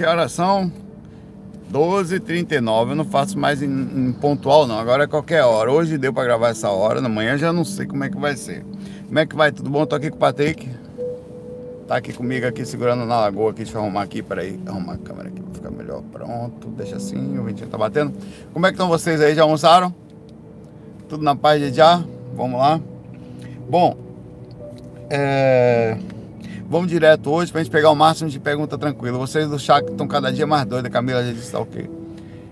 Que horas são? 12h39, eu não faço mais em, em, pontual não, agora é qualquer hora. Hoje deu para gravar essa hora, amanhã já não sei como é que vai ser. Como é que vai? Tudo bom? Tô aqui com o Patrick. Tá aqui comigo aqui segurando na lagoa aqui, deixa eu arrumar aqui, peraí, arrumar a câmera aqui pra ficar melhor. Pronto, deixa assim, o ventinho tá batendo. Como é que estão vocês aí? Já almoçaram? Tudo na paz de já? Vamos lá. Bom, é... Vamos direto hoje pra gente pegar o máximo de pergunta tranquila. Vocês do chat estão cada dia mais doidos. A Camila já disse tá ok.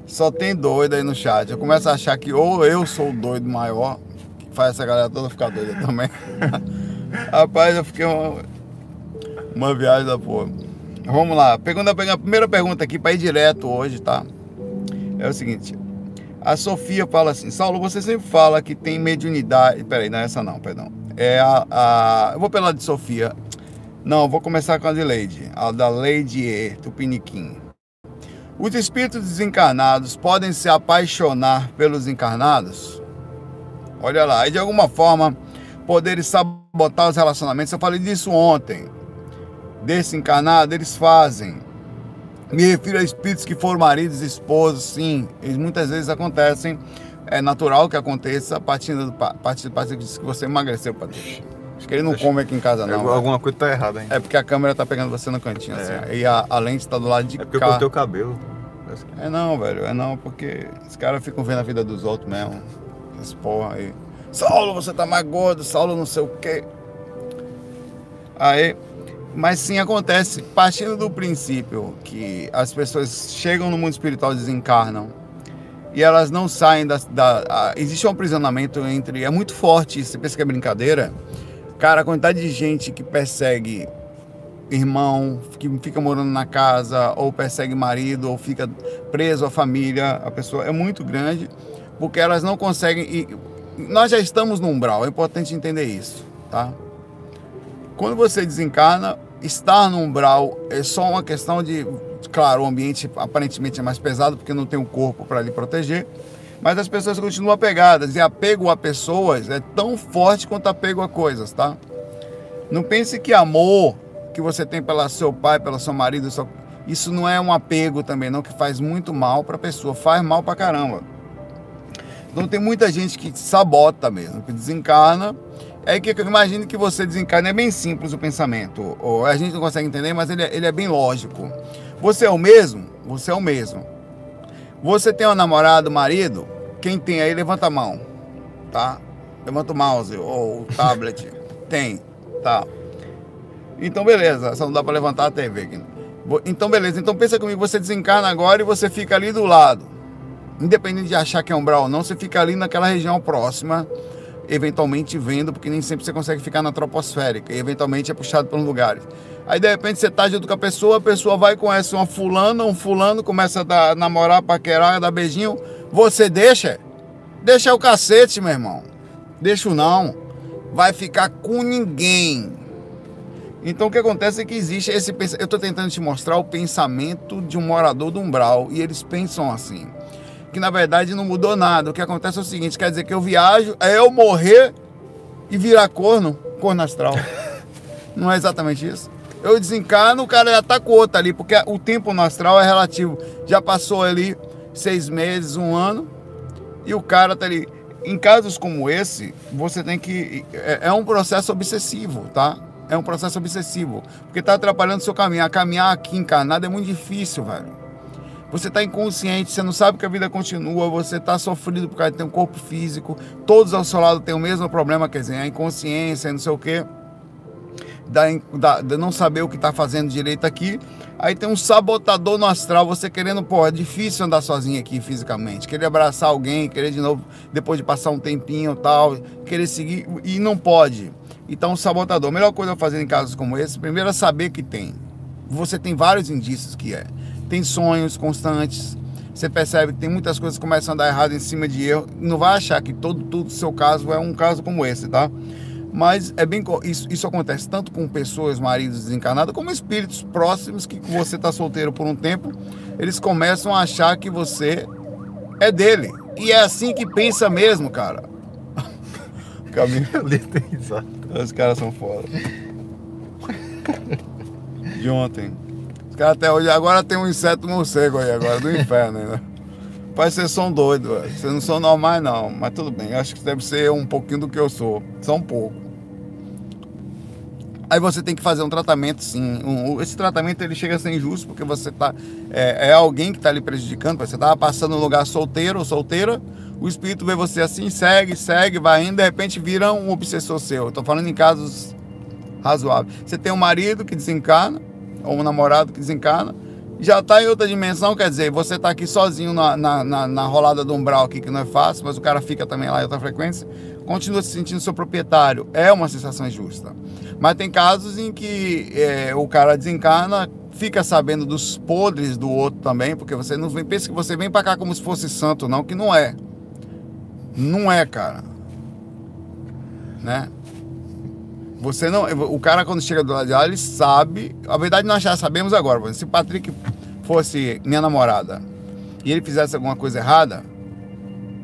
Só tem doido aí no chat. Eu começo a achar que ou eu sou o doido maior, que faz essa galera toda ficar doida também. Rapaz, eu fiquei uma, uma viagem da porra. Vamos lá. Pegando a primeira pergunta aqui para ir direto hoje, tá? É o seguinte. A Sofia fala assim: Saulo, você sempre fala que tem mediunidade. Peraí, não é essa não, perdão. É a. a... Eu vou pela de Sofia. Não, vou começar com a de Leide, a da Leide E, Tupiniquim. Os espíritos desencarnados podem se apaixonar pelos encarnados? Olha lá, e de alguma forma poderem sabotar os relacionamentos. Eu falei disso ontem. Desse encarnado, eles fazem. Me refiro a espíritos que foram maridos e esposos, sim. Eles muitas vezes acontecem. É natural que aconteça a partir do, partir, partir que você emagreceu, Patrícia. Acho que ele não Acho... come aqui em casa, não. Alguma coisa tá errada, hein? É porque a câmera tá pegando você no cantinho, assim. é. assim. E a, a, lente tá do lado de cá. É porque eu cortei o cabelo. É não, velho. É não, porque os caras ficam vendo a vida dos outros mesmo. Essas porra aí. Saulo, você tá mais gordo. Saulo não sei o quê. Aí... Mas sim acontece, partindo do princípio que as pessoas chegam no mundo espiritual e desencarnam e elas não saem da. da a, existe um aprisionamento entre. É muito forte, você pensa que é brincadeira, Cara, a quantidade de gente que persegue irmão, que fica morando na casa, ou persegue marido, ou fica preso à família, a pessoa é muito grande, porque elas não conseguem. E nós já estamos no umbral, é importante entender isso, tá? Quando você desencarna, estar no umbral é só uma questão de. Claro, o ambiente aparentemente é mais pesado porque não tem um corpo para lhe proteger, mas as pessoas continuam apegadas e apego a pessoas é tão forte quanto apego a coisas, tá? Não pense que amor que você tem pelo seu pai, pelo seu marido, isso não é um apego também, não, que faz muito mal para a pessoa, faz mal para caramba. Então tem muita gente que sabota mesmo, que desencarna. É que eu imagino que você desencarna, é bem simples o pensamento. Ou a gente não consegue entender, mas ele é, ele é bem lógico. Você é o mesmo? Você é o mesmo. Você tem um namorado, marido? Quem tem aí, levanta a mão, tá? Levanta o mouse ou o tablet. tem, tá? Então, beleza. Só não dá para levantar a TV aqui. Então, beleza. Então, pensa comigo. Você desencarna agora e você fica ali do lado. Independente de achar que é umbral ou não, você fica ali naquela região próxima, eventualmente vendo, porque nem sempre você consegue ficar na troposférica. E eventualmente é puxado por lugares. Aí de repente você tá junto com a pessoa, a pessoa vai conhece uma fulana, um fulano, começa a dar, namorar, paquerar, dar beijinho. Você deixa? Deixa o cacete, meu irmão. Deixa não. Vai ficar com ninguém. Então o que acontece é que existe esse eu estou tentando te mostrar o pensamento de um morador do umbral e eles pensam assim, que na verdade não mudou nada. O que acontece é o seguinte, quer dizer que eu viajo, é eu morrer e virar corno, corno astral. Não é exatamente isso? eu desencarno, o cara já tá com outro ali, porque o tempo no astral é relativo. Já passou ali seis meses, um ano, e o cara tá ali. Em casos como esse, você tem que. É, é um processo obsessivo, tá? É um processo obsessivo. Porque tá atrapalhando o seu caminho. Caminhar aqui encarnado é muito difícil, velho. Você está inconsciente, você não sabe que a vida continua, você está sofrido por causa de ter um corpo físico, todos ao seu lado têm o mesmo problema, quer dizer, a inconsciência, não sei o quê da, da, de não saber o que está fazendo direito aqui. Aí tem um sabotador no astral, você querendo, pô, é difícil andar sozinho aqui fisicamente. Querer abraçar alguém, querer de novo, depois de passar um tempinho tal, querer seguir, e não pode. Então, o sabotador. A melhor coisa a fazer em casos como esse, primeiro é saber que tem. Você tem vários indícios que é. Tem sonhos constantes. Você percebe que tem muitas coisas que começam a andar errado em cima de erro. Não vai achar que todo, todo seu caso é um caso como esse, tá? Mas é bem isso, isso acontece tanto com pessoas, maridos desencarnados, como espíritos próximos que você está solteiro por um tempo, eles começam a achar que você é dele. E é assim que pensa mesmo, cara. Caminho. Os caras são foda. De ontem. Cara até hoje, agora tem um inseto morcego aí agora, do inferno ainda. Que vocês são doidos. Vocês não são normais não, mas tudo bem. Acho que deve ser um pouquinho do que eu sou. Só um pouco. Aí você tem que fazer um tratamento, sim. Um, esse tratamento ele chega a ser injusto porque você tá é, é alguém que está lhe prejudicando. Você estava passando no lugar solteiro ou solteira, o espírito vê você assim, segue, segue, vai indo, de repente vira um obsessor seu. Estou falando em casos razoáveis. Você tem um marido que desencarna, ou um namorado que desencarna, já está em outra dimensão, quer dizer, você está aqui sozinho na, na, na, na, rolada do umbral aqui, que não é fácil, mas o cara fica também lá em outra frequência, continua se sentindo seu proprietário. É uma sensação injusta. Mas tem casos em que é, o cara desencarna, fica sabendo dos podres do outro também, porque você não vem, pensa que você vem para cá como se fosse santo, não, que não é. Não é, cara. Né? Você não. O cara, quando chega do lado de lá, ele sabe. A verdade, nós já sabemos agora. Se o Patrick fosse minha namorada e ele fizesse alguma coisa errada,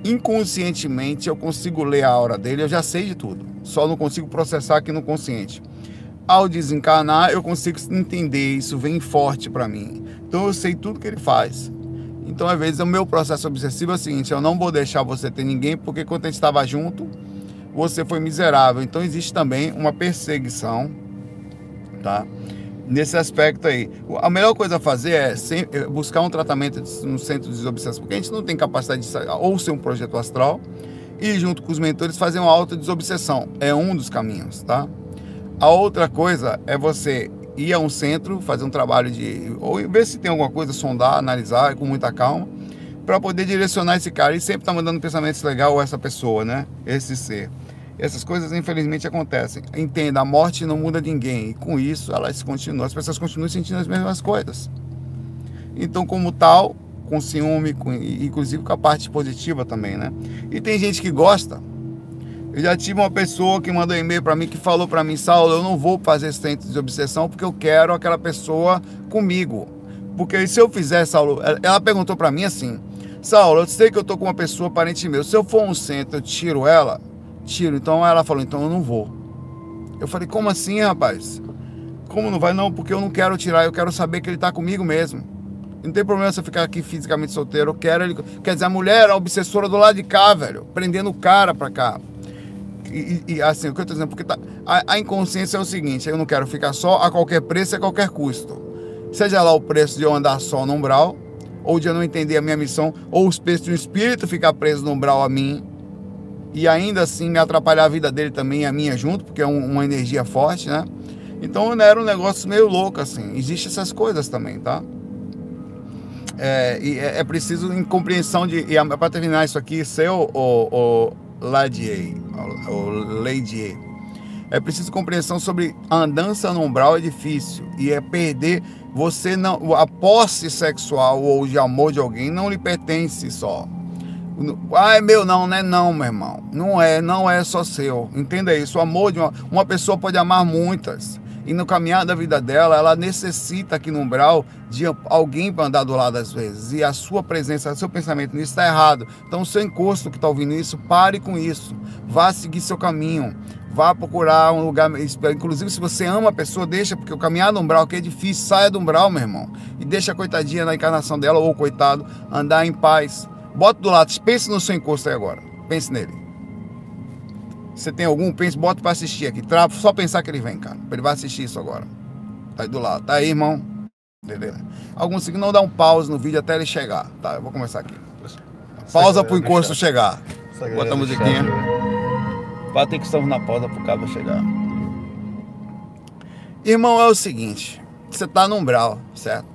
inconscientemente eu consigo ler a aura dele, eu já sei de tudo. Só não consigo processar aqui no consciente. Ao desencarnar, eu consigo entender, isso vem forte para mim. Então eu sei tudo que ele faz. Então, às vezes, o meu processo obsessivo é o seguinte: eu não vou deixar você ter ninguém, porque quando a gente estava junto, você foi miserável. Então existe também uma perseguição, tá? Nesse aspecto aí. A melhor coisa a fazer é, é buscar um tratamento no centro de desobsessão, porque a gente não tem capacidade de ou ser um projeto astral e junto com os mentores fazer uma auto desobsessão. É um dos caminhos, tá? A outra coisa é você ir a um centro, fazer um trabalho de ou ver se tem alguma coisa, sondar, analisar com muita calma para poder direcionar esse cara e sempre tá mandando pensamentos legais essa pessoa, né? Esse ser. Essas coisas, infelizmente, acontecem. Entenda, a morte não muda ninguém. E com isso, elas continuam, as pessoas continuam sentindo as mesmas coisas. Então, como tal, com ciúme, com, inclusive com a parte positiva também, né? E tem gente que gosta. Eu já tive uma pessoa que mandou um e-mail para mim que falou para mim, Saulo, eu não vou fazer esse centro de obsessão porque eu quero aquela pessoa comigo. Porque se eu fizer, Saulo, ela perguntou para mim assim, Saulo, eu sei que eu tô com uma pessoa parente meu, se eu for um centro, eu tiro ela? Tiro. Então ela falou, então eu não vou. Eu falei, como assim, rapaz? Como não vai? Não, porque eu não quero tirar, eu quero saber que ele está comigo mesmo. Não tem problema se eu ficar aqui fisicamente solteiro, eu quero ele. Quer dizer, a mulher é a obsessora do lado de cá, velho, prendendo o cara pra cá. E, e, assim, o que eu tô dizendo, porque tá, a, a, inconsciência é o seguinte: eu não quero ficar só a qualquer preço e a qualquer custo. Seja lá o preço de eu andar só no umbral, ou de eu não entender a minha missão, ou os preços de um espírito ficar preso no umbral a mim, e ainda assim me atrapalhar a vida dele também, a minha junto, porque é um, uma energia forte, né? Então era um negócio meio louco, assim. Existem essas coisas também, tá? É, e é, é preciso em compreensão de. E para terminar isso aqui, seu o, o Ladier, o Ladier, é preciso compreensão sobre a andança no umbral é difícil e é perder você não a posse sexual ou de amor de alguém não lhe pertence só ah, é meu, não, não é não, meu irmão. Não é, não é só seu. Entenda isso. O amor de uma, uma pessoa pode amar muitas. E no caminhar da vida dela, ela necessita aqui no umbral de alguém para andar do lado às vezes. E a sua presença, o seu pensamento nisso está errado. Então, o seu encosto que está ouvindo isso, pare com isso. Vá seguir seu caminho. Vá procurar um lugar. Inclusive, se você ama a pessoa, deixa, porque o caminhar do umbral que é difícil, saia do umbral, meu irmão. E deixa a coitadinha na encarnação dela, ou coitado, andar em paz Bota do lado, pense no seu encosto aí agora. Pense nele. Você tem algum, pense, bota para assistir aqui. Trava, só pensar que ele vem, cara. Ele vai assistir isso agora. Tá aí do lado. Tá aí, irmão. Beleza. Alguns não dá um pause no vídeo até ele chegar. Tá, eu vou começar aqui. Pausa pro encosto chegar. Bota a musiquinha. Vai ter que estamos na pausa pro cabo chegar. Irmão, é o seguinte. Você tá no umbral, certo?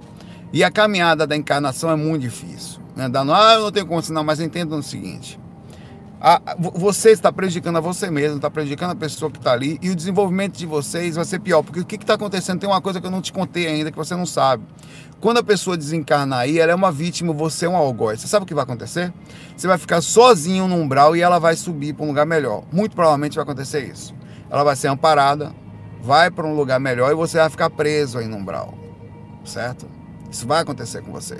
E a caminhada da encarnação é muito difícil né, dando, ah, eu não tenho como ensinar, mas entenda o seguinte. A, você está prejudicando a você mesmo, está prejudicando a pessoa que está ali e o desenvolvimento de vocês vai ser pior, porque o que está acontecendo? Tem uma coisa que eu não te contei ainda que você não sabe. Quando a pessoa desencarnar aí, ela é uma vítima, você é um algoz. Você sabe o que vai acontecer? Você vai ficar sozinho no umbral e ela vai subir para um lugar melhor. Muito provavelmente vai acontecer isso. Ela vai ser amparada, vai para um lugar melhor e você vai ficar preso aí no umbral. Certo? Isso vai acontecer com você.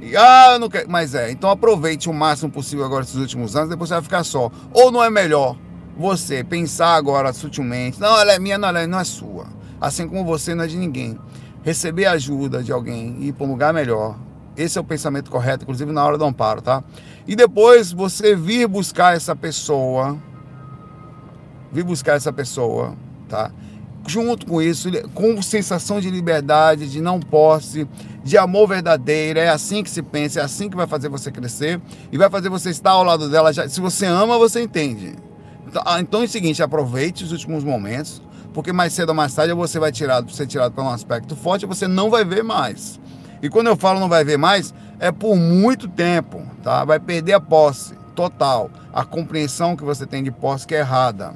E, ah, eu não quero. Mas é, então aproveite o máximo possível agora esses últimos anos, depois você vai ficar só. Ou não é melhor você pensar agora sutilmente, não, ela é minha, não, ela não é sua. Assim como você não é de ninguém. receber ajuda de alguém e ir para um lugar melhor. Esse é o pensamento correto, inclusive na hora do amparo, tá? E depois você vir buscar essa pessoa, vir buscar essa pessoa, tá? Junto com isso, com sensação de liberdade, de não posse, de amor verdadeiro, é assim que se pensa, é assim que vai fazer você crescer e vai fazer você estar ao lado dela. Já, se você ama, você entende. Então, ah, então é o seguinte, aproveite os últimos momentos, porque mais cedo ou mais tarde você vai tirar, ser tirado para um aspecto forte e você não vai ver mais. E quando eu falo não vai ver mais, é por muito tempo, tá? Vai perder a posse total, a compreensão que você tem de posse que é errada.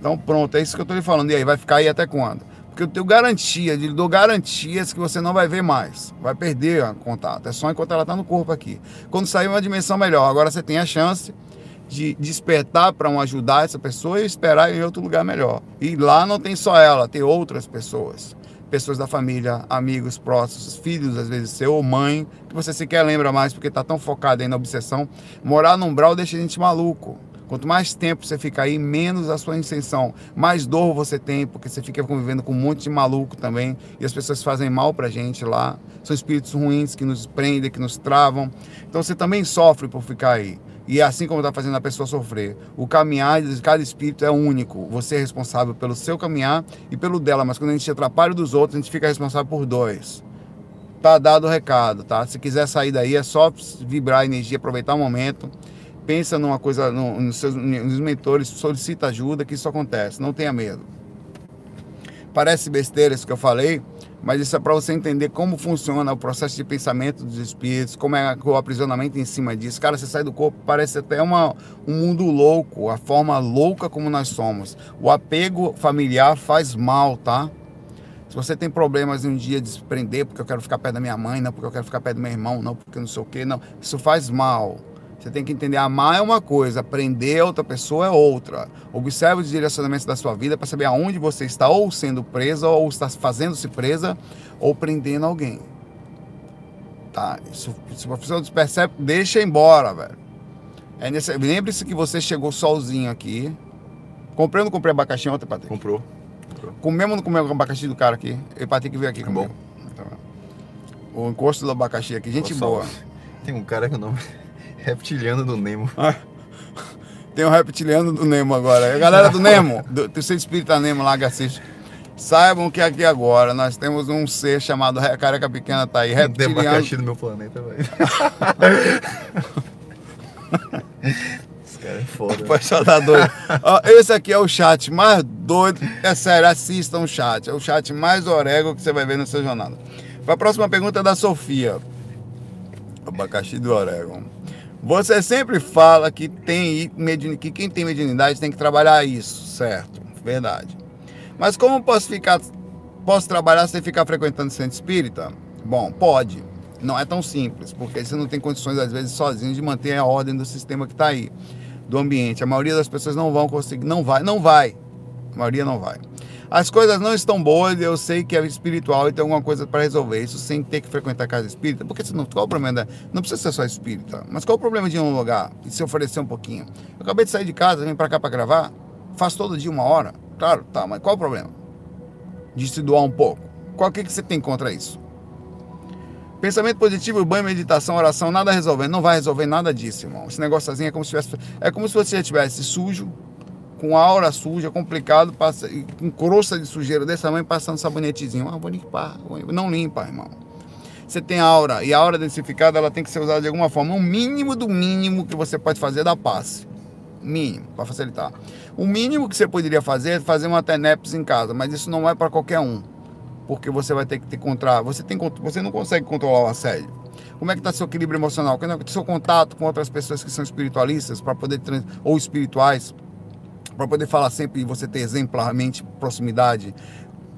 Então pronto, é isso que eu estou lhe falando. E aí, vai ficar aí até quando? Porque eu tenho garantia, lhe dou garantias que você não vai ver mais. Vai perder o contato. É só enquanto ela está no corpo aqui. Quando sair uma dimensão melhor, agora você tem a chance de despertar para um ajudar essa pessoa e esperar em outro lugar melhor. E lá não tem só ela, tem outras pessoas. Pessoas da família, amigos próximos, filhos, às vezes seu, ou mãe, que você sequer lembra mais porque está tão focado aí na obsessão. Morar num umbral deixa a gente maluco. Quanto mais tempo você fica aí, menos a sua intenção, mais dor você tem, porque você fica convivendo com um monte de maluco também, e as pessoas fazem mal pra gente lá. São espíritos ruins que nos prendem, que nos travam. Então você também sofre por ficar aí. E é assim como está fazendo a pessoa sofrer. O caminhar de cada espírito é único. Você é responsável pelo seu caminhar e pelo dela. Mas quando a gente atrapalha dos outros, a gente fica responsável por dois. Tá dado o recado, tá? Se quiser sair daí, é só vibrar a energia, aproveitar o momento. Pensa numa coisa, no, nos seus nos mentores, solicita ajuda, que isso acontece. Não tenha medo. Parece besteira isso que eu falei, mas isso é para você entender como funciona o processo de pensamento dos espíritos, como é o aprisionamento em cima disso. Cara, você sai do corpo, parece até uma, um mundo louco, a forma louca como nós somos. O apego familiar faz mal, tá? Se você tem problemas em um dia de se prender porque eu quero ficar perto da minha mãe, não porque eu quero ficar perto do meu irmão, não porque não sei o quê, não. Isso faz mal. Você tem que entender, amar é uma coisa, aprender outra pessoa é outra. Observe os direcionamentos da sua vida para saber aonde você está ou sendo presa, ou está fazendo-se presa, ou prendendo alguém. Tá? Isso, se a pessoa percebe, deixa embora, velho. É nesse... Lembre-se que você chegou sozinho aqui. Comprei ou não comprei abacaxi ontem, Patrick? Comprou. Comprou. Comemos ou não comemos o abacaxi do cara aqui? Eu, Patrick, veio aqui É comigo. Bom. O encosto do abacaxi aqui, gente Nossa, boa. Tem um cara que o nome reptiliano do Nemo. Tem um reptiliano do Nemo agora. A galera do Nemo, do, Centro Espírita Nemo lá que assiste. Saibam que aqui agora nós temos um ser chamado Re- Careca Pequena, tá aí. Tem Reptiliano. abacaxi do meu planeta, velho. Esse cara é foda. Pode só dar doido. Ó, esse aqui é o chat mais doido. É sério, assistam o chat. É o chat mais orégano que você vai ver no seu jornal. A próxima pergunta é da Sofia. Abacaxi do orégano. Você sempre fala que, tem, que quem tem mediunidade tem que trabalhar isso, certo? Verdade. Mas como posso ficar, posso trabalhar sem ficar frequentando centro espírita? Bom, pode. Não é tão simples, porque você não tem condições, às vezes, sozinho de manter a ordem do sistema que está aí, do ambiente. A maioria das pessoas não vão conseguir, não vai, não vai. A maioria não vai. As coisas não estão boas, eu sei que é espiritual e tem alguma coisa para resolver isso sem ter que frequentar a casa espírita. Porque senão, qual o problema? Não precisa ser só espírita, mas qual o problema de ir num lugar e se oferecer um pouquinho? Eu acabei de sair de casa, vim para cá para gravar, faço todo dia uma hora. Claro, tá, mas qual o problema? De se doar um pouco. Qual que, que você tem contra isso? Pensamento positivo, banho, meditação, oração, nada resolvendo. Não vai resolver nada disso, irmão. Esse negócio assim é como se tivesse, é como se você estivesse sujo, com aura suja, complicado, passa, com crosta de sujeira desse tamanho, passando sabonetezinho. Ah, vou limpar. Não limpa, irmão. Você tem aura, e a aura densificada ela tem que ser usada de alguma forma. O mínimo do mínimo que você pode fazer é dar passe. Mínimo, para facilitar. O mínimo que você poderia fazer é fazer uma TENEPS em casa, mas isso não é para qualquer um. Porque você vai ter que ter contra, você tem você não consegue controlar o assédio. Como é que está seu equilíbrio emocional? Como é que tá seu contato com outras pessoas que são espiritualistas para poder ou espirituais para poder falar sempre e você ter exemplarmente proximidade?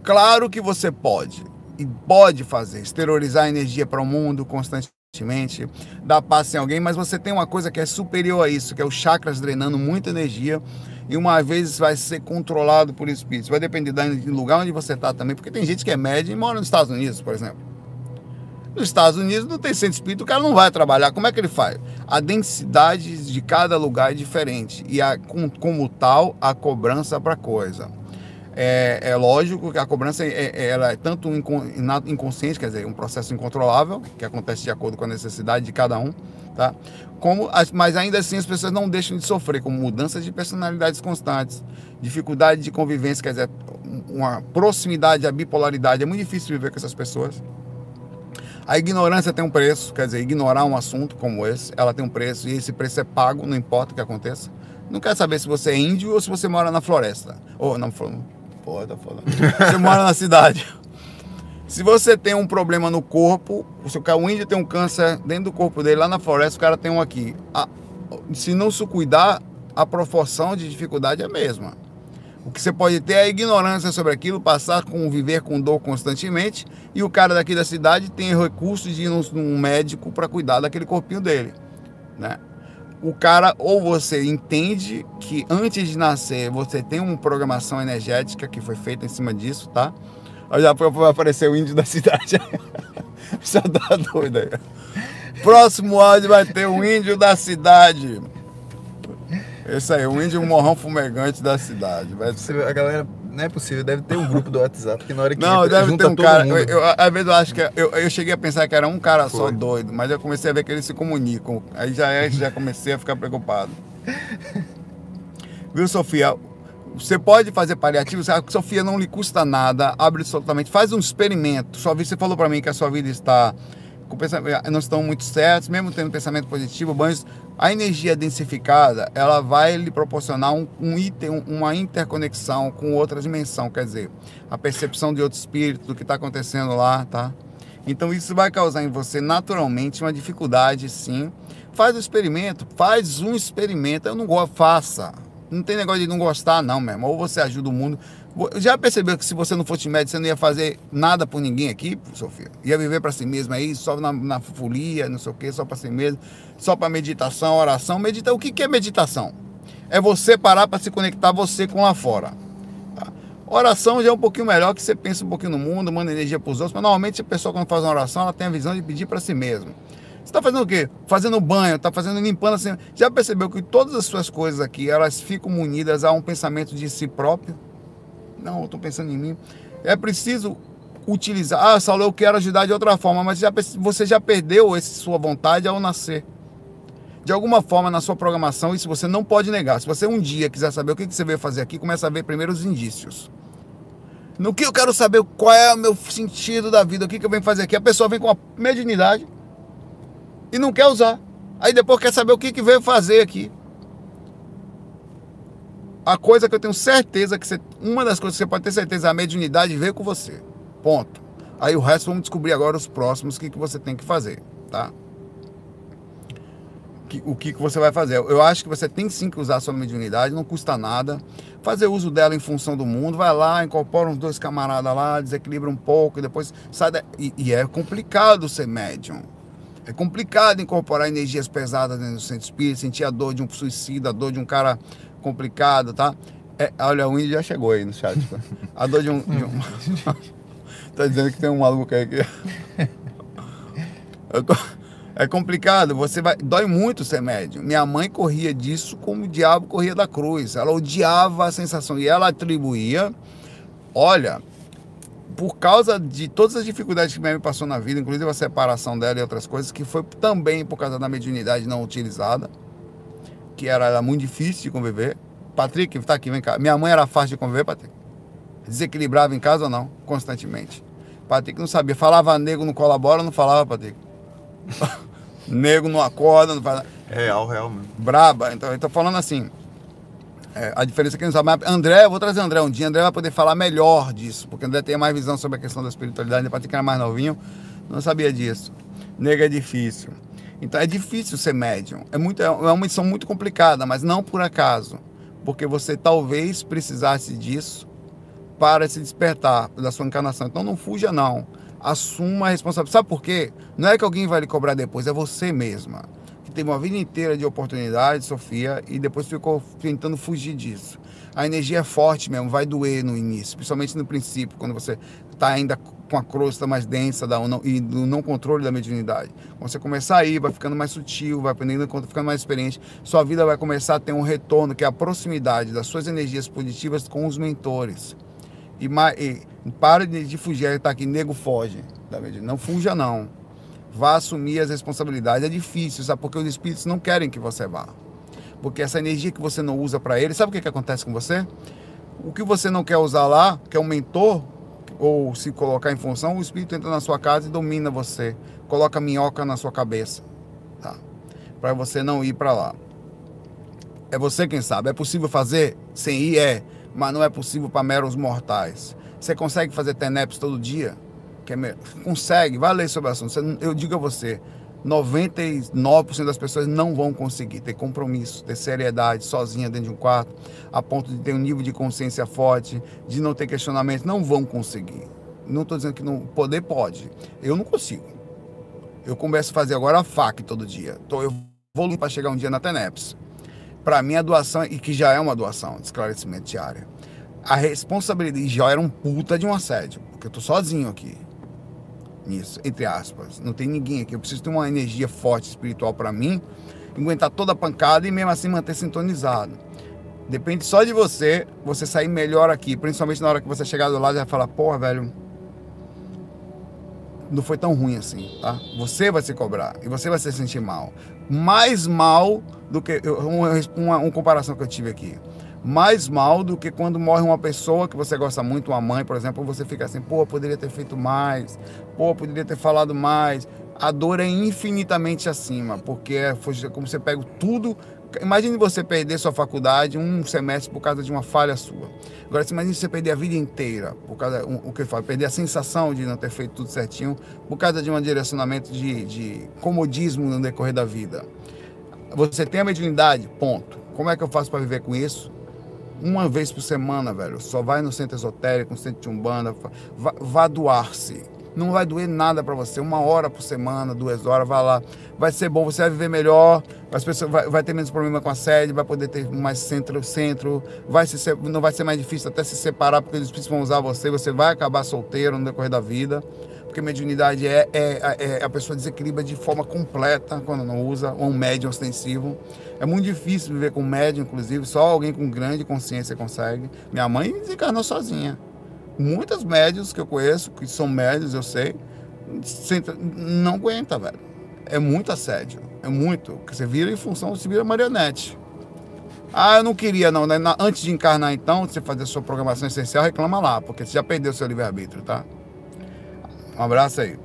Claro que você pode e pode fazer, exteriorizar a energia para o mundo constantemente, dar paz em alguém, mas você tem uma coisa que é superior a isso, que é os chakras drenando muita energia e uma vez vai ser controlado por espíritos. Vai depender do lugar onde você está também, porque tem gente que é média e mora nos Estados Unidos, por exemplo. Nos Estados Unidos não tem centro espírita, o cara não vai trabalhar. Como é que ele faz? A densidade de cada lugar é diferente e a, com- como tal a cobrança para coisa. É, é lógico que a cobrança é, é- ela é tanto inconsciente, quer dizer, um processo incontrolável, que acontece de acordo com a necessidade de cada um, tá? Como as- mas ainda assim as pessoas não deixam de sofrer com mudanças de personalidades constantes, dificuldade de convivência, quer dizer, uma proximidade à bipolaridade. É muito difícil viver com essas pessoas. A ignorância tem um preço, quer dizer, ignorar um assunto como esse, ela tem um preço e esse preço é pago, não importa o que aconteça. Não quer saber se você é índio ou se você mora na floresta. Ou não, porra, tá falando. Você mora na cidade. Se você tem um problema no corpo, se o índio tem um câncer dentro do corpo dele, lá na floresta, o cara tem um aqui. A- se não se cuidar, a proporção de dificuldade é a mesma. O que você pode ter é ignorância sobre aquilo, passar a conviver com dor constantemente, e o cara daqui da cidade tem recursos de ir num, num médico para cuidar daquele corpinho dele, né? O cara, ou você entende que antes de nascer você tem uma programação energética que foi feita em cima disso, tá? Já vai aparecer o índio da cidade. Você tá doido aí. Próximo áudio vai ter o índio da cidade. Esse aí, o índio morrão fumegante da cidade. Vai ser Você- A galera, não é possível, deve ter um grupo do WhatsApp que na hora que Não, entra, deve junta ter um cara. mundo. Eu, eu- às vezes eu acho que. Eu, eu cheguei a pensar que era um cara só Foi. doido, mas eu comecei a ver que eles se comunicam. Aí já, é- já comecei a ficar preocupado. Viu, Sofia? Você pode fazer paliativo, a Sofia não lhe custa nada, absolutamente. Faz um experimento. Sua vida, você falou para mim que a sua vida está. Com pensamento- Não estão muito certos, mesmo tendo pensamento positivo, mas a energia densificada, ela vai lhe proporcionar um, um item, um- uma interconexão com outra dimensão, quer dizer, a percepção de outro espírito, do que está acontecendo lá, tá? Então isso vai causar em você naturalmente uma dificuldade, sim. Faz o experimento, faz um experimento. Eu não gosto, faça. Não tem negócio de não gostar, não, meu irmão. Ou você ajuda o mundo. Já percebeu que se você não fosse médico, você não ia fazer nada por ninguém aqui, Sofia? Ia viver para si mesmo aí, só na, na folia, não sei o quê, só para si mesmo, só para meditação, oração. Medita, o que, que é meditação? É você parar para se conectar você com lá fora. Tá? Oração já é um pouquinho melhor, que você pensa um pouquinho no mundo, manda energia para os outros, mas normalmente a pessoa quando faz uma oração, ela tem a visão de pedir para si mesmo. Você está fazendo o quê? Fazendo banho, está fazendo limpando assim. Já percebeu que todas as suas coisas aqui, elas ficam munidas a um pensamento de si próprio? Não, estou pensando em mim. É preciso utilizar. Ah, Saulo, eu quero ajudar de outra forma, mas já, você já perdeu essa sua vontade ao nascer. De alguma forma, na sua programação, isso você não pode negar. Se você um dia quiser saber o que você veio fazer aqui, começa a ver primeiro os indícios. No que eu quero saber qual é o meu sentido da vida, o que, eu venho fazer aqui. A pessoa vem com a mediunidade e não quer usar. Aí depois quer saber o que veio fazer aqui. A coisa que eu tenho certeza que você. Uma das coisas que você pode ter certeza, a mediunidade veio com você. Ponto. Aí o resto vamos descobrir agora os próximos, o que, que você tem que fazer, tá? Que- o que, que você vai fazer. Eu acho que você tem sim que usar a sua mediunidade, não custa nada. Fazer uso dela em função do mundo, vai lá, incorpora uns dois camaradas lá, desequilibra um pouco, e depois sai da... e, e é complicado ser médium. É complicado incorporar energias pesadas dentro do centro espírita, sentir a dor de um suicida, a dor de um cara complicado, tá? É, olha, o índio já chegou aí no chat. pô. A dor de um. de um- tá dizendo que tem um maluco aí que. É complicado, você vai. Dói muito ser médium. Minha mãe corria disso como o diabo corria da cruz. Ela odiava a sensação. E ela atribuía, olha, por causa de todas as dificuldades que minha mãe passou na vida, inclusive a separação dela e outras coisas, que foi também por causa da mediunidade não utilizada, que era, era muito difícil de conviver. Patrick, tá aqui, vem cá. Minha mãe era fácil de conviver, Patrick? Desequilibrava em casa ou não? Constantemente. Patrick não sabia. Falava nego não colabora, não falava, Patrick. nego não acorda, não faz. Real, real mesmo. Braba. Então, eu tô falando assim. é, a diferença é que não sabe. Mas André, eu vou trazer André um dia. André vai poder falar melhor disso, porque André tem mais visão sobre a questão da espiritualidade. Patrick era mais novinho, não sabia disso. Nego é difícil. Então é difícil ser médium. É, muito, é uma missão muito complicada, mas não por acaso. Porque você talvez precisasse disso para se despertar da sua encarnação. Então não fuja, não. Assuma a responsabilidade. Sabe por quê? Não é que alguém vai lhe cobrar depois, é você mesma. Que teve uma vida inteira de oportunidade, Sofia, e depois ficou tentando fugir disso. A energia é forte mesmo, vai doer no início, principalmente no princípio, quando você está ainda com a crosta mais densa da, não- e do não controle da mediunidade. Quando você começar a ir, vai ficando mais sutil, vai aprendendo, ficando mais experiente, sua vida vai começar a ter um retorno, que é a proximidade das suas energias positivas com os mentores E, e para de, de fugir, ele tá aqui, nego foge. Tá não fuja não. Vá assumir as responsabilidades. É difícil, sabe? Porque os espíritos não querem que você vá. Porque essa energia que você não usa para eles, sabe o que, que acontece com você? O que você não quer usar lá, que é um mentor, ou se colocar em função, o espírito entra na sua casa e domina você. Coloca minhoca na sua cabeça. Tá? Para você não ir para lá. É você quem sabe. É possível fazer sem ir? É. Mas não é possível para meros mortais. Você consegue fazer TENEPS todo dia? Que é Consegue, vai ler sobre o assunto. Eu digo a você, 99% das pessoas não vão conseguir ter compromisso, ter seriedade sozinha dentro de um quarto, a ponto de ter um nível de consciência forte, de não ter questionamento, não vão conseguir. Não estou dizendo que não poder pode. Eu não consigo. Eu começo a fazer agora a FAC todo dia. Então eu vou para chegar um dia na TENEPS. Para mim a doação e que já é uma doação de esclarecimento diária. A responsabilidade já era um puta de um assédio, porque eu tô sozinho aqui nisso, entre aspas. Não tem ninguém aqui. Eu preciso ter uma energia forte espiritual para mim, aguentar toda a pancada e mesmo assim manter sintonizado. Depende só de você, você sair melhor aqui, principalmente na hora que você chegar do lado e vai falar, porra, velho, não foi tão ruim assim, tá? Você vai se cobrar e você vai se sentir mal. Mais mal do que uma, uma, comparação que eu tive aqui mais mal do que quando morre uma pessoa que você gosta muito, uma mãe, por exemplo, você fica assim, pô, poderia ter feito mais, pô, poderia ter falado mais. A dor é infinitamente acima, porque é como você pega tudo. Imagine você perder sua faculdade um semestre por causa de uma falha sua. Agora, imagine você perder a vida inteira, por causa o que eu falo, perder a sensação de não ter feito tudo certinho, por causa de um direcionamento de, de comodismo no decorrer da vida. Você tem a mediunidade, ponto. Como é que eu faço para viver com isso? Uma vez por semana, velho. Só vai no centro esotérico, no centro de Umbanda. Vá, vá doar-se. Não vai doer nada para você. Uma hora por semana, duas horas, vai lá. Vai ser bom, você vai viver melhor. As pessoas vai, vai ter menos problema com a sede, vai poder ter mais centro, centro. Vai se, não vai ser mais difícil até se separar, porque eles precisam usar você. Você vai acabar solteiro no decorrer da vida porque mediunidade é, é, é, a pessoa desequilibra de forma completa quando não usa, ou um médium ostensivo. É muito difícil viver com médium, inclusive, só alguém com grande consciência consegue. Minha mãe desencarnou sozinha. Muitas médios que eu conheço, que são médios, eu sei, não aguenta, velho. É muito assédio. É muito. Você vira em função, você vira marionete. Ah, eu não queria, não. Né? Antes de encarnar, então, você fazer a sua programação essencial, reclama lá, porque você já perdeu seu livre-arbítrio, tá? Um abraço aí.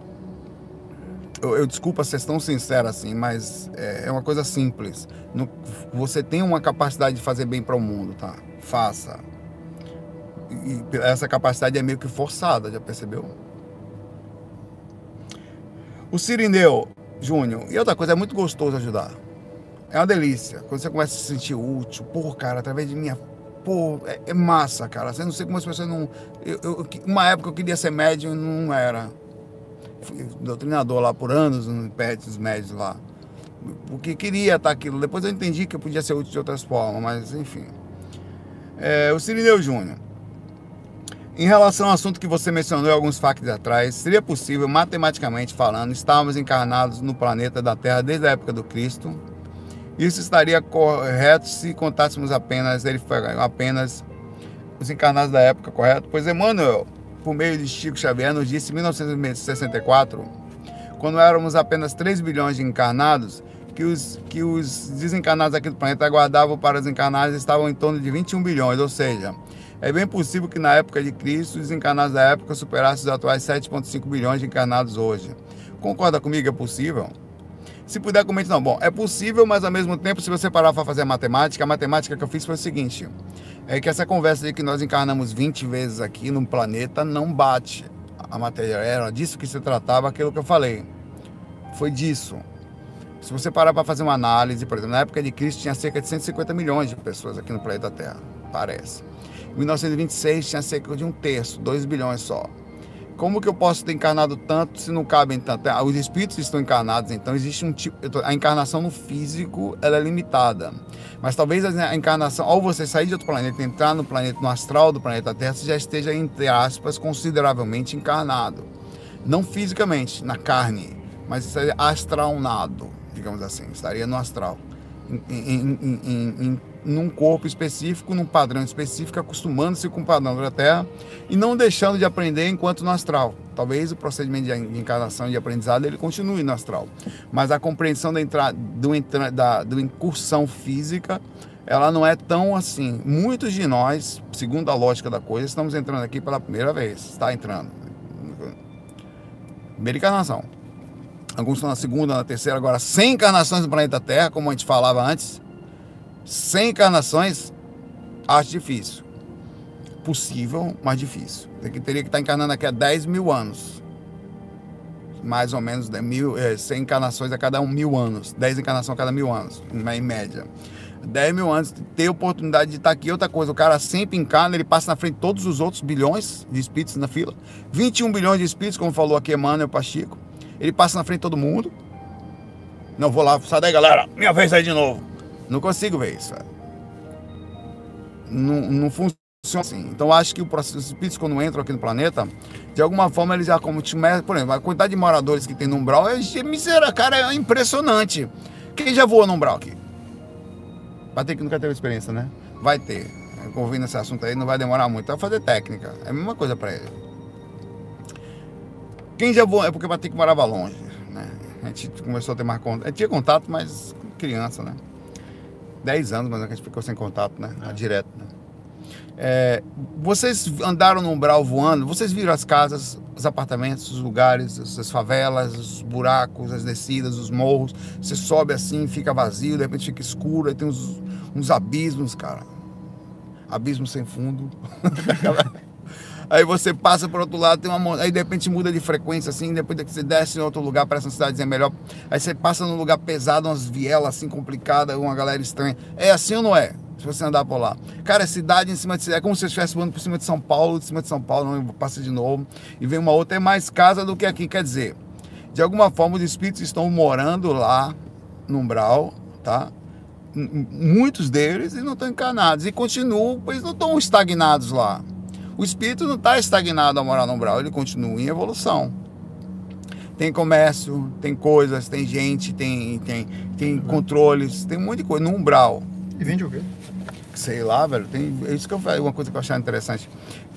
Eu, eu desculpa ser tão sincero assim, mas é, é uma coisa simples. No, você tem uma capacidade de fazer bem para o mundo, tá? Faça. E essa capacidade é meio que forçada, já percebeu? O Sirineu Júnior. E outra coisa, é muito gostoso ajudar. É uma delícia. Quando você começa a se sentir útil, pô, cara, através de minha pô, é, é, massa, cara. Você não sei como as pessoas não. Eu, eu, uma época eu queria ser médium e não era doutrinador lá por anos, no PETs médios lá. Porque queria estar aquilo. Depois eu entendi que podia ser útil de outras formas, mas enfim. É, o Cirineu Júnior. Em relação ao assunto que você mencionou alguns factos atrás, seria possível, matematicamente falando, estarmos encarnados no planeta da Terra desde a época do Cristo? Isso estaria correto se contássemos apenas, ele apenas os encarnados da época, correto? Pois Emmanuel por meio de Chico Xavier, nos disse em 1964, quando éramos apenas 3 bilhões de encarnados, que os, que os desencarnados aqui do planeta aguardavam para os encarnados estavam em torno de 21 bilhões, ou seja, é bem possível que na época de Cristo os encarnados da época superassem os atuais 7,5 bilhões de encarnados hoje. Concorda comigo? É possível? Se puder, comente não. Bom, é possível, mas ao mesmo tempo, se você parar para fazer a matemática, a matemática que eu fiz foi o seguinte: é que essa conversa de que nós encarnamos 20 vezes aqui no planeta não bate. A matéria era disso que se tratava aquilo que eu falei. Foi disso. Se você parar para fazer uma análise, por exemplo, na época de Cristo tinha cerca de 150 milhões de pessoas aqui no planeta Terra, parece. Em 1926 tinha cerca de um terço, 2 bilhões só. Como que eu posso ter encarnado tanto se não cabem tanto? Ah, os espíritos estão encarnados, então existe um tipo. A encarnação no físico ela é limitada. Mas talvez a encarnação, ao você sair de outro planeta e entrar no planeta, no astral do planeta Terra, você já esteja, entre aspas, consideravelmente encarnado. Não fisicamente, na carne, mas estaria astralnado, digamos assim, estaria no astral. Em, em, em, num corpo específico, num padrão específico, acostumando-se com o padrão da Terra e não deixando de aprender enquanto no astral. Talvez o procedimento de encarnação e de aprendizado ele continue no astral, mas a compreensão da, entrada, entra, da do incursão física ela não é tão assim. Muitos de nós, segundo a lógica da coisa, estamos entrando aqui pela primeira vez. Está entrando. Primeira encarnação. Alguns estão na segunda, na terceira, agora 100 encarnações no planeta Terra, como a gente falava antes. 100 encarnações, acho difícil. Possível, mas difícil. Tem que, teria que estar encarnando aqui há 10 mil anos. Mais ou menos né, mil, é, 100 encarnações a cada um, mil anos. 10 encarnações a cada mil anos, em média. 10 mil anos, ter oportunidade de estar aqui. Outra coisa, o cara sempre encarna, ele passa na frente de todos os outros bilhões de espíritos na fila. 21 bilhões de espíritos, como falou aqui Emmanuel Pachico. Ele passa na frente de todo mundo. Não vou lá, sai daí galera, minha vez aí de novo. Não consigo ver isso. Não, não funciona assim. Então acho que o processo, os espíritos quando entram aqui no planeta, de alguma forma eles já como por exemplo, a quantidade de moradores que tem no umbral é, miserável, cara, é impressionante. Quem já voou no umbral aqui? Ter que nunca teve experiência, né? Vai ter. Ouvindo esse assunto aí, não vai demorar muito. Vai fazer técnica. É a mesma coisa para ele. Quem já voou é porque vai ter que morava longe, né? A gente começou a ter mais contato. Tinha contato, mas criança, né? 10 anos, mas a gente ficou sem contato, né? É. Direto, né? É, vocês andaram no umbral voando, vocês viram as casas, os apartamentos, os lugares, as favelas, os buracos, as descidas, os morros. Você sobe assim, fica vazio, de repente fica escuro, aí tem uns, uns abismos, cara. Abismo sem fundo. aí você passa por outro lado, tem uma aí de repente muda de frequência assim, depois que você desce em outro lugar, parece uma cidadezinha melhor. Aí você passa num lugar pesado, umas vielas assim complicadas, uma galera estranha. É assim ou não é? se você andar por lá. Cara, é cidade em cima de cidade. É como se você estivesse voando por cima de São Paulo, de cima de São Paulo, não passa de novo. E vem uma outra, é mais casa do que aqui. Quer dizer, de alguma forma, os espíritos estão morando lá no umbral, tá? Muitos deles e não estão encarnados. E continuam, pois não estão estagnados lá. O espírito não está estagnado a morar no umbral, ele continua em evolução. Tem comércio, tem coisas, tem gente, tem, tem, tem controles, tem um monte de coisa no umbral. E vende o quê? Sei lá, velho. Tem, é isso que eu falei, uma coisa que eu achei interessante.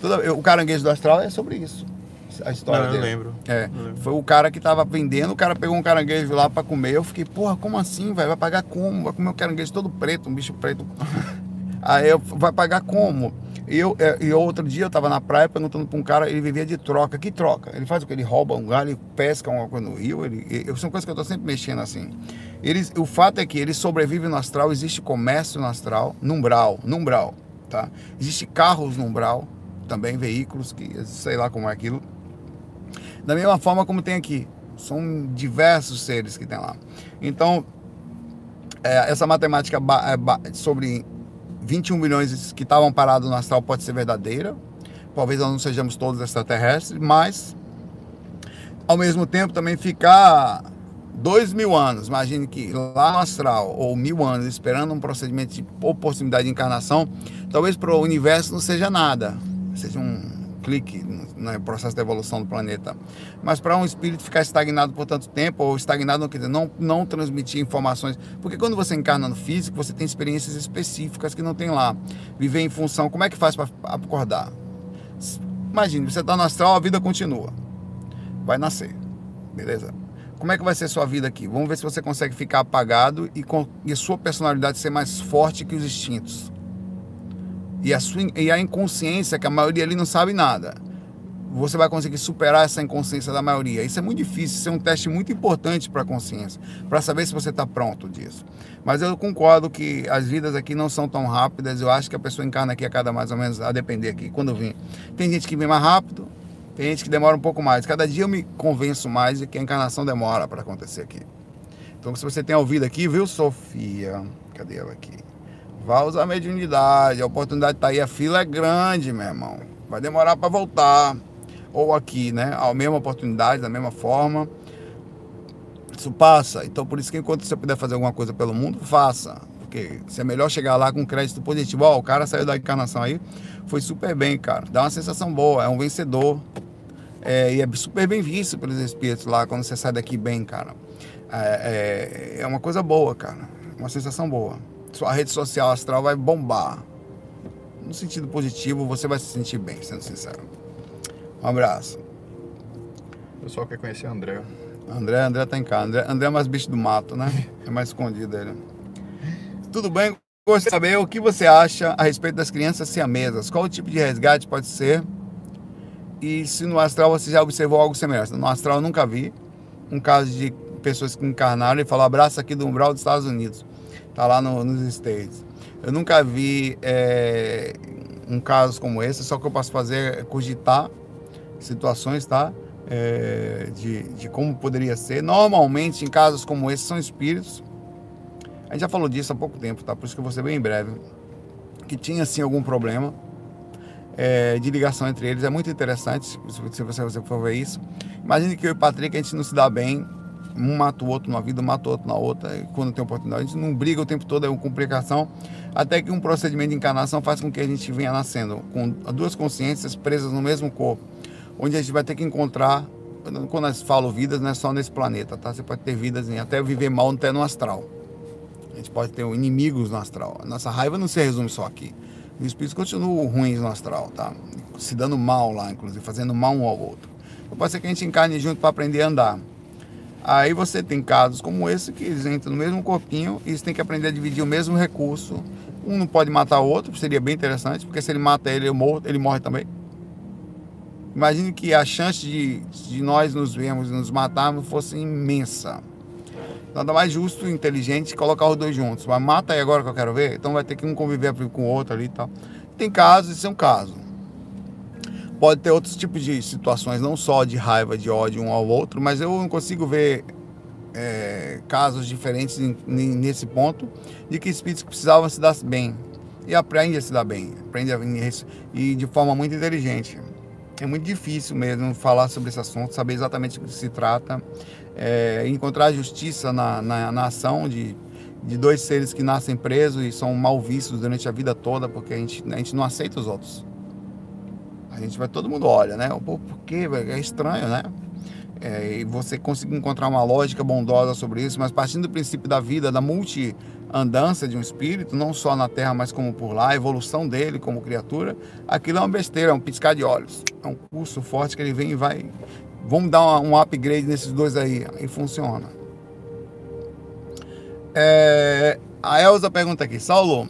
Toda, o caranguejo do astral é sobre isso. A história Não, dele. Eu lembro. É. Eu lembro. Foi o cara que tava vendendo, o cara pegou um caranguejo lá para comer. Eu fiquei, porra, como assim, velho? Vai pagar como? Vai comer um caranguejo todo preto, um bicho preto. Aí eu, vai pagar como? E, eu, é, e outro dia eu tava na praia perguntando para um cara, ele vivia de troca. Que troca? Ele faz o que? Ele rouba um galho, ele pesca uma coisa no rio. Ele, ele, são coisas que eu tô sempre mexendo assim. Eles, o fato é que ele sobrevive no astral, existe comércio no astral, no umbral, umbral, tá? Existe carros no umbral, também veículos, que sei lá como é aquilo. Da mesma forma como tem aqui. São diversos seres que tem lá. Então, é, essa matemática é, sobre 21 milhões que estavam parados no astral pode ser verdadeira. Talvez nós não sejamos todos extraterrestres, mas ao mesmo tempo também ficar dois mil anos, imagine que lá no astral, ou mil anos, esperando um procedimento de oportunidade de encarnação, talvez para o universo não seja nada, seja um clique no processo de evolução do planeta. Mas para um espírito ficar estagnado por tanto tempo, ou estagnado não quer dizer, não, não transmitir informações, porque quando você encarna no físico, você tem experiências específicas que não tem lá. Viver em função, como é que faz para acordar? Imagine, você está no astral, a vida continua. Vai nascer, beleza? Como é que vai ser sua vida aqui? Vamos ver se você consegue ficar apagado e, com, e a sua personalidade ser mais forte que os instintos e a, sua, e a inconsciência, que a maioria ali não sabe nada. Você vai conseguir superar essa inconsciência da maioria. Isso é muito difícil, isso é um teste muito importante para a consciência, para saber se você está pronto disso. Mas eu concordo que as vidas aqui não são tão rápidas. Eu acho que a pessoa encarna aqui a cada mais ou menos, a depender aqui, quando vim. Tem gente que vem mais rápido, tem gente que demora um pouco mais. Cada dia eu me convenço mais de que a encarnação demora para acontecer aqui. Então, se você tem ouvido aqui, viu, Sofia? Cadê ela aqui? Vá usar a mediunidade, a oportunidade está aí, a fila é grande, meu irmão. Vai demorar para voltar. Ou aqui, né? A mesma oportunidade, da mesma forma. Isso passa. Então, por isso que enquanto você puder fazer alguma coisa pelo mundo, faça. Porque é melhor chegar lá com crédito positivo. Ó, o cara saiu da encarnação aí, foi super bem, cara. Dá uma sensação boa, é um vencedor. É, e é super bem visto pelos espíritos lá quando você sai daqui bem, cara. É, é, é uma coisa boa, cara. Uma sensação boa sua rede social astral vai bombar. No sentido positivo, você vai se sentir bem, sendo sincero. Um abraço. O pessoal quer conhecer o André. André, André tá em casa. André, André é mais bicho do mato, né? É mais escondido ele. Tudo bem? Gostaria de saber o que você acha a respeito das crianças siamesas. Qual o tipo de resgate pode ser? E se no astral você já observou algo semelhante? No astral eu nunca vi um caso de pessoas que encarnaram e falaram abraço aqui do umbral dos Estados Unidos. Tá lá no, nos States. Eu nunca vi é, um caso como esse, só que eu posso fazer é cogitar situações, tá? É, de, de como poderia ser. Normalmente, em casos como esse, são espíritos. A gente já falou disso há pouco tempo, tá? Por isso que eu vou ser bem breve. Que tinha, sim, algum problema é, de ligação entre eles. É muito interessante, se você, você for ver isso. Imagine que eu e o Patrick, a gente não se dá bem. Um mata o outro numa vida, mata o outro na outra. quando tem oportunidade, a gente não briga o tempo todo, é uma complicação. Até que um procedimento de encarnação faz com que a gente venha nascendo com duas consciências presas no mesmo corpo onde a gente vai ter que encontrar, quando nós falo vidas, não é só nesse planeta, tá? Você pode ter vidas em até viver mal até no astral. A gente pode ter inimigos no astral. A nossa raiva não se resume só aqui. Os espíritos continuam ruins no astral, tá? Se dando mal lá, inclusive, fazendo mal um ao outro. Então pode ser que a gente encarne junto para aprender a andar. Aí você tem casos como esse que eles entram no mesmo corpinho e eles têm que aprender a dividir o mesmo recurso. Um não pode matar o outro, seria bem interessante, porque se ele mata ele, ele morre também. Imagine que a chance de, de nós nos vermos nos matarmos fosse imensa. Nada mais justo e inteligente colocar os dois juntos. Mas mata aí agora que eu quero ver. Então vai ter que um conviver com o outro ali e tal. Tem casos, isso é um caso. Pode ter outros tipos de situações, não só de raiva, de ódio um ao outro, mas eu não consigo ver é, casos diferentes nesse ponto de que espíritos precisavam se dar bem. E aprende a se dar bem, aprende a e de forma muito inteligente é muito difícil mesmo falar sobre esse assunto, saber exatamente do que se trata, é, encontrar justiça na, na, na, ação de, de dois seres que nascem presos e são mal vistos durante a vida toda, porque a gente, a gente não aceita os outros. A gente vai, todo mundo olha, né? Pô, por quê? É estranho, né? É, e você conseguir encontrar uma lógica bondosa sobre isso, mas partindo do princípio da vida, da multi andança de um espírito, não só na Terra, mas como por lá, a evolução dele como criatura, aquilo é uma besteira, é um piscar de olhos. É um curso forte que ele vem e vai. Vamos dar um upgrade nesses dois aí. E funciona. É, a Elza pergunta aqui, Saulo,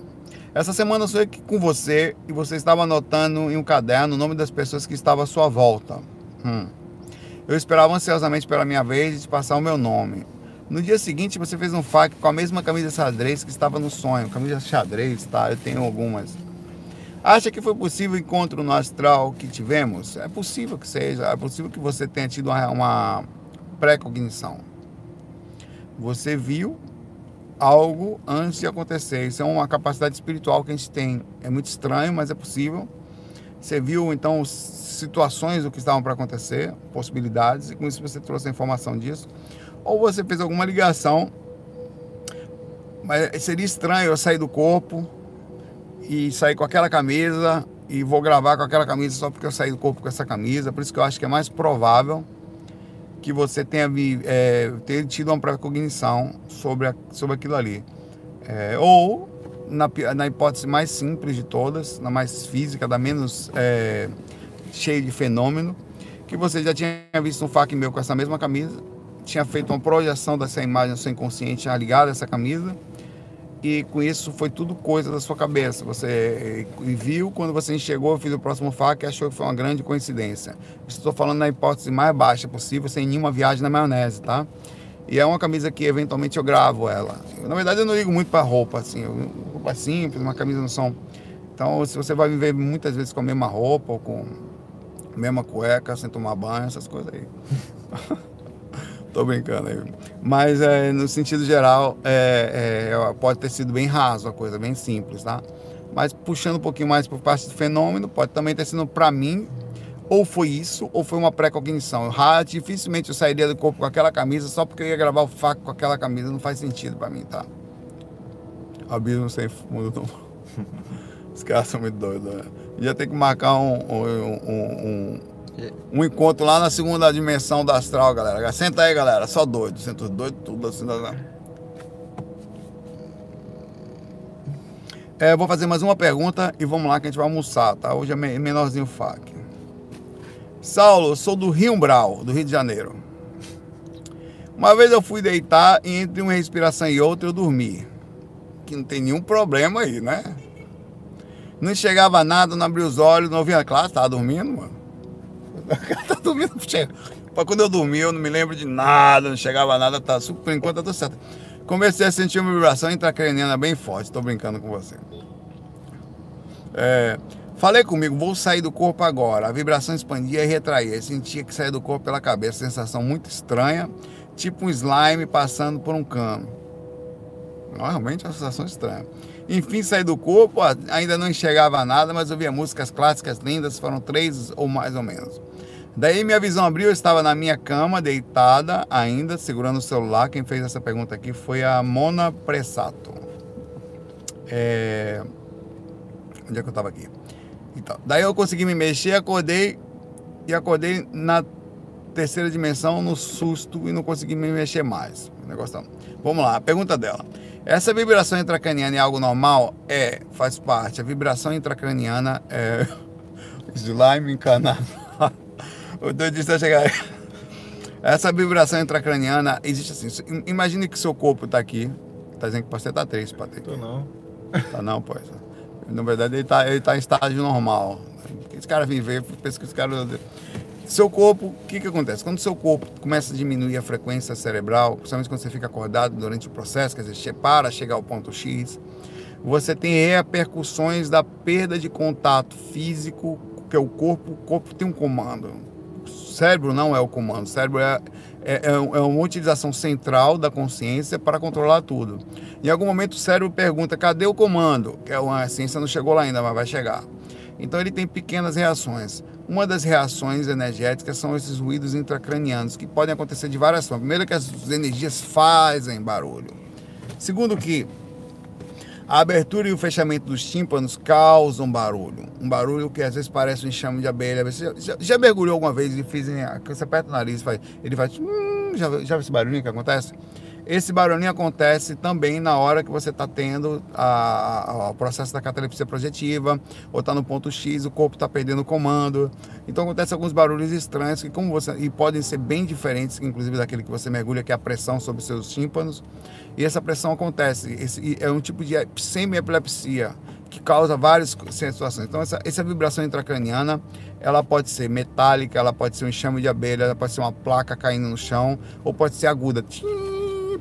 essa semana eu sou aqui com você e você estava anotando em um caderno o nome das pessoas que estavam à sua volta. Hum. Eu esperava ansiosamente pela minha vez de passar o meu nome. No dia seguinte, você fez um fac com a mesma camisa xadrez que estava no sonho. Camisa xadrez, tá? Eu tenho algumas. Acha que foi possível o encontro no astral que tivemos? É possível que seja. É possível que você tenha tido uma, uma pré-cognição. Você viu algo antes de acontecer. Isso é uma capacidade espiritual que a gente tem. É muito estranho, mas é possível. Você viu, então, situações do que estavam para acontecer, possibilidades, e com isso você trouxe a informação disso ou você fez alguma ligação. Mas seria estranho eu sair do corpo e sair com aquela camisa e vou gravar com aquela camisa só porque eu saí do corpo com essa camisa. Por isso que eu acho que é mais provável que você tenha é, ter tido uma precognição sobre, a, sobre aquilo ali. É, ou, na, na hipótese mais simples de todas, na mais física, da menos é, cheia de fenômeno, que você já tinha visto um fac meu com essa mesma camisa tinha feito uma projeção dessa imagem no seu inconsciente ligada a essa camisa e com isso foi tudo coisa da sua cabeça. Você eh, viu quando você enxergou, fez o próximo fac e achou que foi uma grande coincidência. Estou falando na hipótese mais baixa possível, sem nenhuma viagem na maionese, tá? E é uma camisa que eventualmente eu gravo ela. Na verdade eu não ligo muito para roupa, assim, eu, roupa simples, uma camisa no som. Então se você vai viver muitas vezes com a mesma roupa ou com a mesma cueca, sem tomar banho, essas coisas aí. Tô brincando aí. Mas é, no sentido geral, é, é, pode ter sido bem raso a coisa, bem simples, tá? Mas puxando um pouquinho mais por parte do fenômeno, pode também ter sido para mim, ou foi isso, ou foi uma pré-cognição. Dificilmente eu sairia do corpo com aquela camisa só porque eu ia gravar o faco com aquela camisa, não faz sentido para mim, tá? Abismo sem fundo. Os caras são muito doidos, né? Ia ter que marcar um, um, um, um encontro lá na segunda dimensão da astral, galera. Senta aí, galera. Só doido. Senta doido, tudo assim. É, vou fazer mais uma pergunta e vamos lá que a gente vai almoçar, tá? Hoje é menorzinho FAC. Saulo, sou do Rio Umbral, do Rio de Janeiro. Uma vez eu fui deitar e entre uma respiração e outra eu dormi. Que não tem nenhum problema aí, né? Não enxergava nada, não abria os olhos, não ouvia. Claro, tava dormindo, mano. tá dormindo. Quando eu dormi, eu não me lembro de nada, não chegava nada, tá, por enquanto tá tudo certo. Comecei a sentir uma vibração intracraniana bem forte. Estou brincando com você. É, falei comigo, vou sair do corpo agora. A vibração expandia e retraía. sentia que saía do corpo pela cabeça. Sensação muito estranha, tipo um slime passando por um cano. Realmente é uma sensação estranha. Enfim, saí do corpo, ainda não enxergava nada, mas ouvia músicas clássicas lindas, foram três ou mais ou menos. Daí minha visão abriu, eu estava na minha cama, deitada ainda, segurando o celular. Quem fez essa pergunta aqui foi a Mona Pressato. É... Onde é que eu estava aqui? Então, daí eu consegui me mexer, acordei e acordei na terceira dimensão no susto e não consegui me mexer mais. Negócio tá... Vamos lá, a pergunta dela. Essa vibração intracraniana é algo normal? É, faz parte. A vibração intracraniana é slime encanado. O doidista chegar. Essa vibração intracraniana existe assim. Imagine que seu corpo está aqui. Tá dizendo que você tá triste, Patrick. Tô não. Tá não, pois. Na verdade, ele tá, ele tá em estágio normal. Esse cara vem ver, pensa que esse cara. Seu corpo, o que, que acontece? Quando seu corpo começa a diminuir a frequência cerebral, principalmente quando você fica acordado durante o processo, quer dizer, para chegar ao ponto X, você tem repercussões da perda de contato físico, que é o corpo, o corpo tem um comando cérebro não é o comando, o cérebro é, é, é, é uma utilização central da consciência para controlar tudo. Em algum momento o cérebro pergunta: cadê o comando? Que é uma a ciência não chegou lá ainda, mas vai chegar. Então ele tem pequenas reações. Uma das reações energéticas são esses ruídos intracranianos, que podem acontecer de várias formas. Primeiro que as energias fazem barulho. Segundo que a abertura e o fechamento dos tímpanos causam barulho. Um barulho que às vezes parece um enxame de abelha. Você já, já mergulhou alguma vez e fez. Você aperta o nariz, faz, ele faz. Hum, já, já viu esse barulhinho que acontece? Esse barulhinho acontece também na hora que você está tendo o processo da catalepsia projetiva, ou está no ponto X, o corpo está perdendo o comando. Então acontece alguns barulhos estranhos que como você e podem ser bem diferentes, inclusive daquele que você mergulha, que é a pressão sobre seus tímpanos. E essa pressão acontece. Esse, é um tipo de semi-epilepsia que causa várias situações. Então essa, essa vibração intracraniana, ela pode ser metálica, ela pode ser um enxame de abelha, ela pode ser uma placa caindo no chão, ou pode ser aguda. Tchim!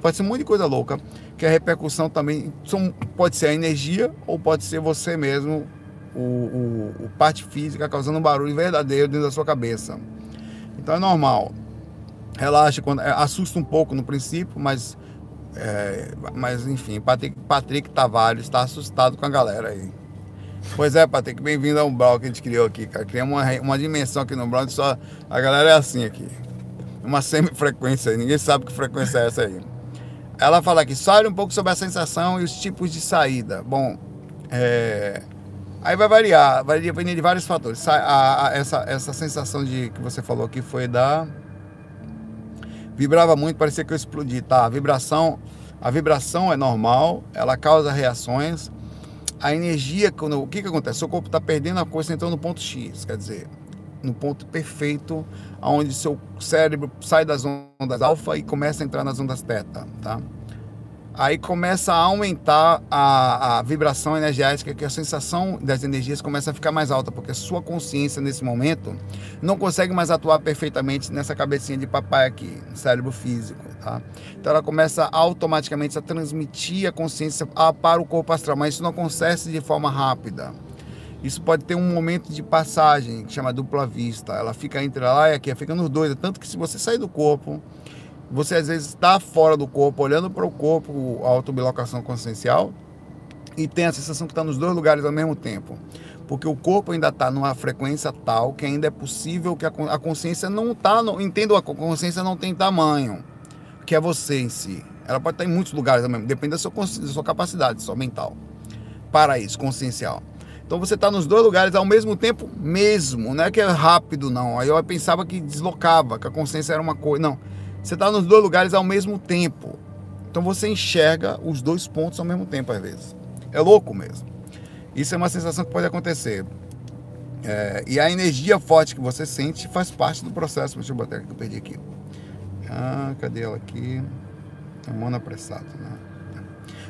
Pode ser um monte de coisa louca, que a repercussão também são, pode ser a energia ou pode ser você mesmo, o, o, o parte física, causando um barulho verdadeiro dentro da sua cabeça. Então é normal. Relaxa, quando, é, assusta um pouco no princípio, mas, é, mas enfim, Patrick, Patrick Tavares está assustado com a galera aí. Pois é, Patrick, bem-vindo ao Umbral que a gente criou aqui, cara. Criamos uma, uma dimensão aqui no Umbral, só a galera é assim aqui. Uma semi-frequência, ninguém sabe que frequência é essa aí. Ela fala aqui, fale um pouco sobre a sensação e os tipos de saída. Bom, é, aí vai variar, vai depender de vários fatores. A, a, essa, essa sensação de que você falou aqui foi da. Vibrava muito, parecia que eu explodi. Tá, a vibração, a vibração é normal, ela causa reações. A energia, quando, o que, que acontece? O corpo está perdendo a coisa, entrando no ponto X, quer dizer, no ponto perfeito, onde seu cérebro sai das ondas alfa e começa a entrar nas ondas teta, tá? Aí começa a aumentar a, a vibração energética, que a sensação das energias começa a ficar mais alta, porque sua consciência nesse momento não consegue mais atuar perfeitamente nessa cabecinha de papai aqui, no cérebro físico, tá? Então ela começa automaticamente a transmitir a consciência para o corpo astral, mas isso não acontece de forma rápida. Isso pode ter um momento de passagem, que chama dupla vista. Ela fica entre lá e aqui, fica nos dois. Tanto que se você sair do corpo, você às vezes está fora do corpo, olhando para o corpo, a autobilocação consciencial, e tem a sensação que está nos dois lugares ao mesmo tempo. Porque o corpo ainda está numa frequência tal que ainda é possível que a consciência não está. Entendo, a consciência não tem tamanho, que é você em si. Ela pode estar em muitos lugares também, depende da sua, da sua capacidade, sua mental. Para isso, consciencial. Então você está nos dois lugares ao mesmo tempo, mesmo. Não é que é rápido, não. Aí eu pensava que deslocava, que a consciência era uma coisa. Não. Você está nos dois lugares ao mesmo tempo. Então você enxerga os dois pontos ao mesmo tempo, às vezes. É louco mesmo. Isso é uma sensação que pode acontecer. É, e a energia forte que você sente faz parte do processo. Deixa eu botar aqui que eu perdi aqui. Ah, cadê ela aqui? É monoapressado, né?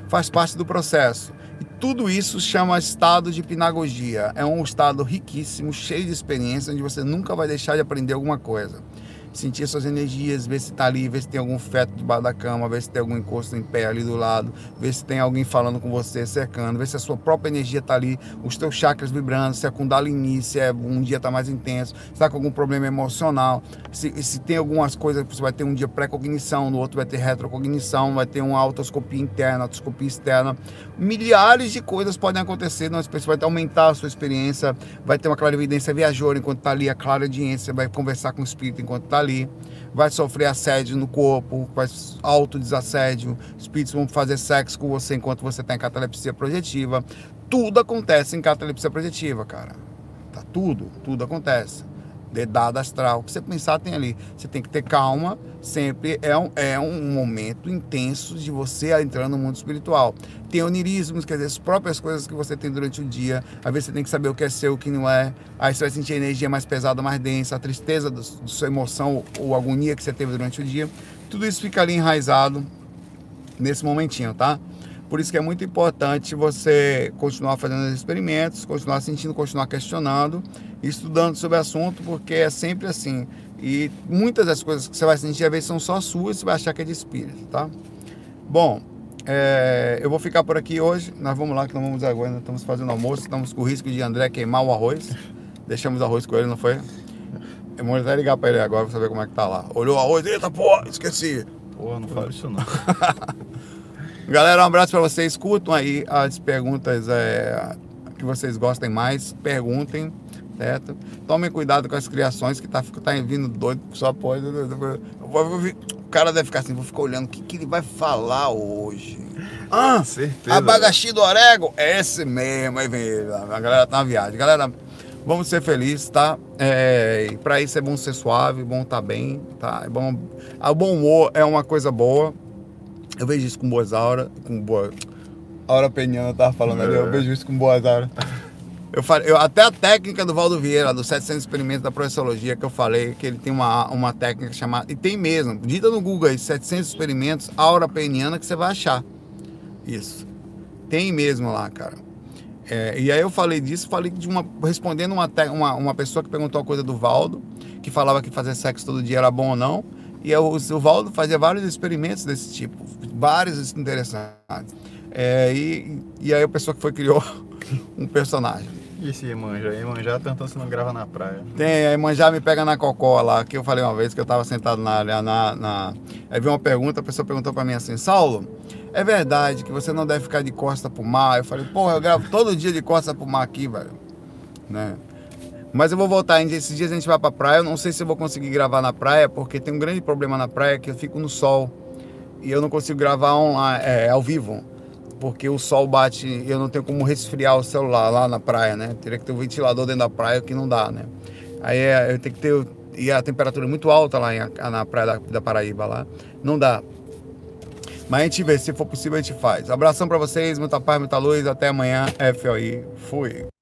Faz parte do processo. Tudo isso chama estado de pinagogia. É um estado riquíssimo, cheio de experiência, onde você nunca vai deixar de aprender alguma coisa sentir suas energias, ver se está ali, ver se tem algum feto debaixo da cama, ver se tem algum encosto em pé ali do lado, ver se tem alguém falando com você, cercando, ver se a sua própria energia está ali, os teus chakras vibrando, se a Kundalini, se é um dia está mais intenso, se está com algum problema emocional, se, se tem algumas coisas, você vai ter um dia pré-cognição, no outro vai ter retrocognição, vai ter uma autoscopia interna, autoscopia externa, milhares de coisas podem acontecer, você vai aumentar a sua experiência, vai ter uma clarividência viajora enquanto está ali, a clara audiência, vai conversar com o espírito enquanto está ali, vai sofrer assédio no corpo, vai autodesassédio, espíritos vão fazer sexo com você enquanto você está em catalepsia projetiva. Tudo acontece em catalepsia projetiva, cara. Tá tudo, tudo acontece dedada astral. Que você pensar tem ali. Você tem que ter calma, sempre é um, é um momento intenso de você entrar no mundo espiritual. Tem onirismos, quer dizer, as próprias coisas que você tem durante o dia. Às vezes você tem que saber o que é seu, o que não é. Aí você vai sentir a energia mais pesada, mais densa, a tristeza da sua emoção ou agonia que você teve durante o dia. Tudo isso fica ali enraizado nesse momentinho, tá? Por isso que é muito importante você continuar fazendo os experimentos, continuar sentindo, continuar questionando, estudando sobre o assunto, porque é sempre assim. E muitas das coisas que você vai sentir, às vezes, são só suas, você vai achar que é de espírito, tá? Bom, é, eu vou ficar por aqui hoje. Nós vamos lá, que nós vamos agora, nós estamos fazendo almoço, estamos com o risco de André queimar o arroz. Deixamos o arroz com ele, não foi? Eu vou até ligar para ele agora para saber como é que tá lá. Olhou o arroz, eita, pô, esqueci. Pô, não fala isso não. Galera, um abraço para vocês. Curtam aí as perguntas é, que vocês gostem mais. Perguntem, certo? Tomem cuidado com as criações que tá, tá vindo doido só pode. O cara deve ficar assim, vou ficar olhando o que, que ele vai falar hoje. Ah, certeza. Abacaxi do Orego, é esse mesmo. Aí vem, a galera tá na viagem. Galera, vamos ser felizes, tá? É, para isso é bom ser suave, bom estar tá bem, tá? É bom, o bom humor é uma coisa boa, eu vejo isso com boas auras, com boa. Aura Peniana tava falando ali, eu é. vejo isso com boas auras. Eu falei, eu, até a técnica do Valdo Vieira, dos 700 experimentos da professologia, que eu falei, que ele tem uma, uma técnica chamada. E tem mesmo. Dita no Google aí, 700 experimentos, aura peniana, que você vai achar. Isso. Tem mesmo lá, cara. É, e aí eu falei disso, falei de uma. respondendo uma, uma, uma pessoa que perguntou a coisa do Valdo, que falava que fazer sexo todo dia era bom ou não. E o, o Valdo fazia vários experimentos desse tipo, vários interessantes. É, e, e aí a pessoa que foi criou um personagem. E se Emanjá? Emanjá tanto se não grava na praia. Tem, a Emanjá me pega na cocó lá, que eu falei uma vez que eu estava sentado na, na, na... Aí veio uma pergunta, a pessoa perguntou para mim assim, Saulo, é verdade que você não deve ficar de costa pro mar? Eu falei, porra, eu gravo todo dia de costa pro mar aqui, velho. Né? Mas eu vou voltar, esses dias a gente vai pra praia, eu não sei se eu vou conseguir gravar na praia, porque tem um grande problema na praia que eu fico no sol. E eu não consigo gravar online, é, ao vivo, porque o sol bate eu não tenho como resfriar o celular lá na praia, né? Teria que ter um ventilador dentro da praia, que não dá, né? Aí é, eu tenho que ter. E a temperatura é muito alta lá em, na praia da, da Paraíba lá. Não dá. Mas a gente vê, se for possível, a gente faz. Abração para vocês, muita paz, muita luz. Até amanhã. FOI. Fui.